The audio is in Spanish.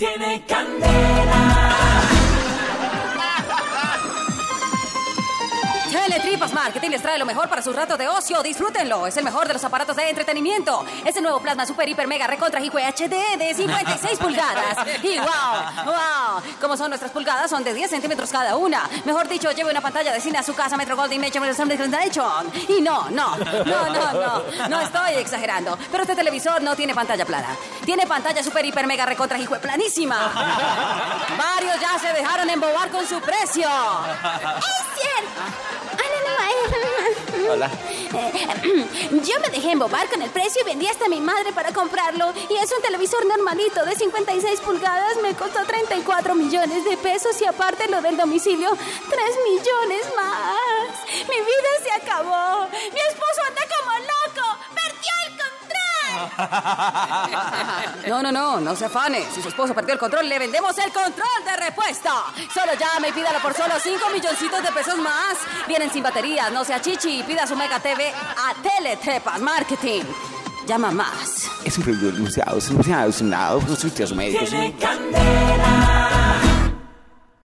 Tiene candela. Teletripas Marketing les trae lo mejor para sus ratos de ocio. Disfrútenlo. Es el mejor de los aparatos de entretenimiento. Es el nuevo plasma super hiper mega recontra hijo HD de 56 pulgadas. Y wow, wow. Como son nuestras pulgadas, son de 10 centímetros cada una. Mejor dicho, lleve una pantalla de cine a su casa Metro Golden Nature. Y no, no, no, no, no. No estoy exagerando. Pero este televisor no tiene pantalla plana. Tiene pantalla super hiper mega recontra hijo planísima. Varios ya se dejaron embobar con su precio. ¡Es cierto! Ah, no, no, eh, Hola. eh, Yo me dejé embobar con el precio y vendí hasta a mi madre para comprarlo. Y es un televisor normalito de 56 pulgadas. Me costó 34 millones de pesos y aparte lo del domicilio, 3 millones más. Mi vida se acabó. Mi No, no, no, no se afane. Si su esposo perdió el control, le vendemos el control de respuesta. Solo llame y pídalo por solo 5 milloncitos de pesos más. Vienen sin baterías, no sea chichi y pida su Mega TV a Teletrepas Marketing. Llama más. Es un producto anunciado, es anunciado, es un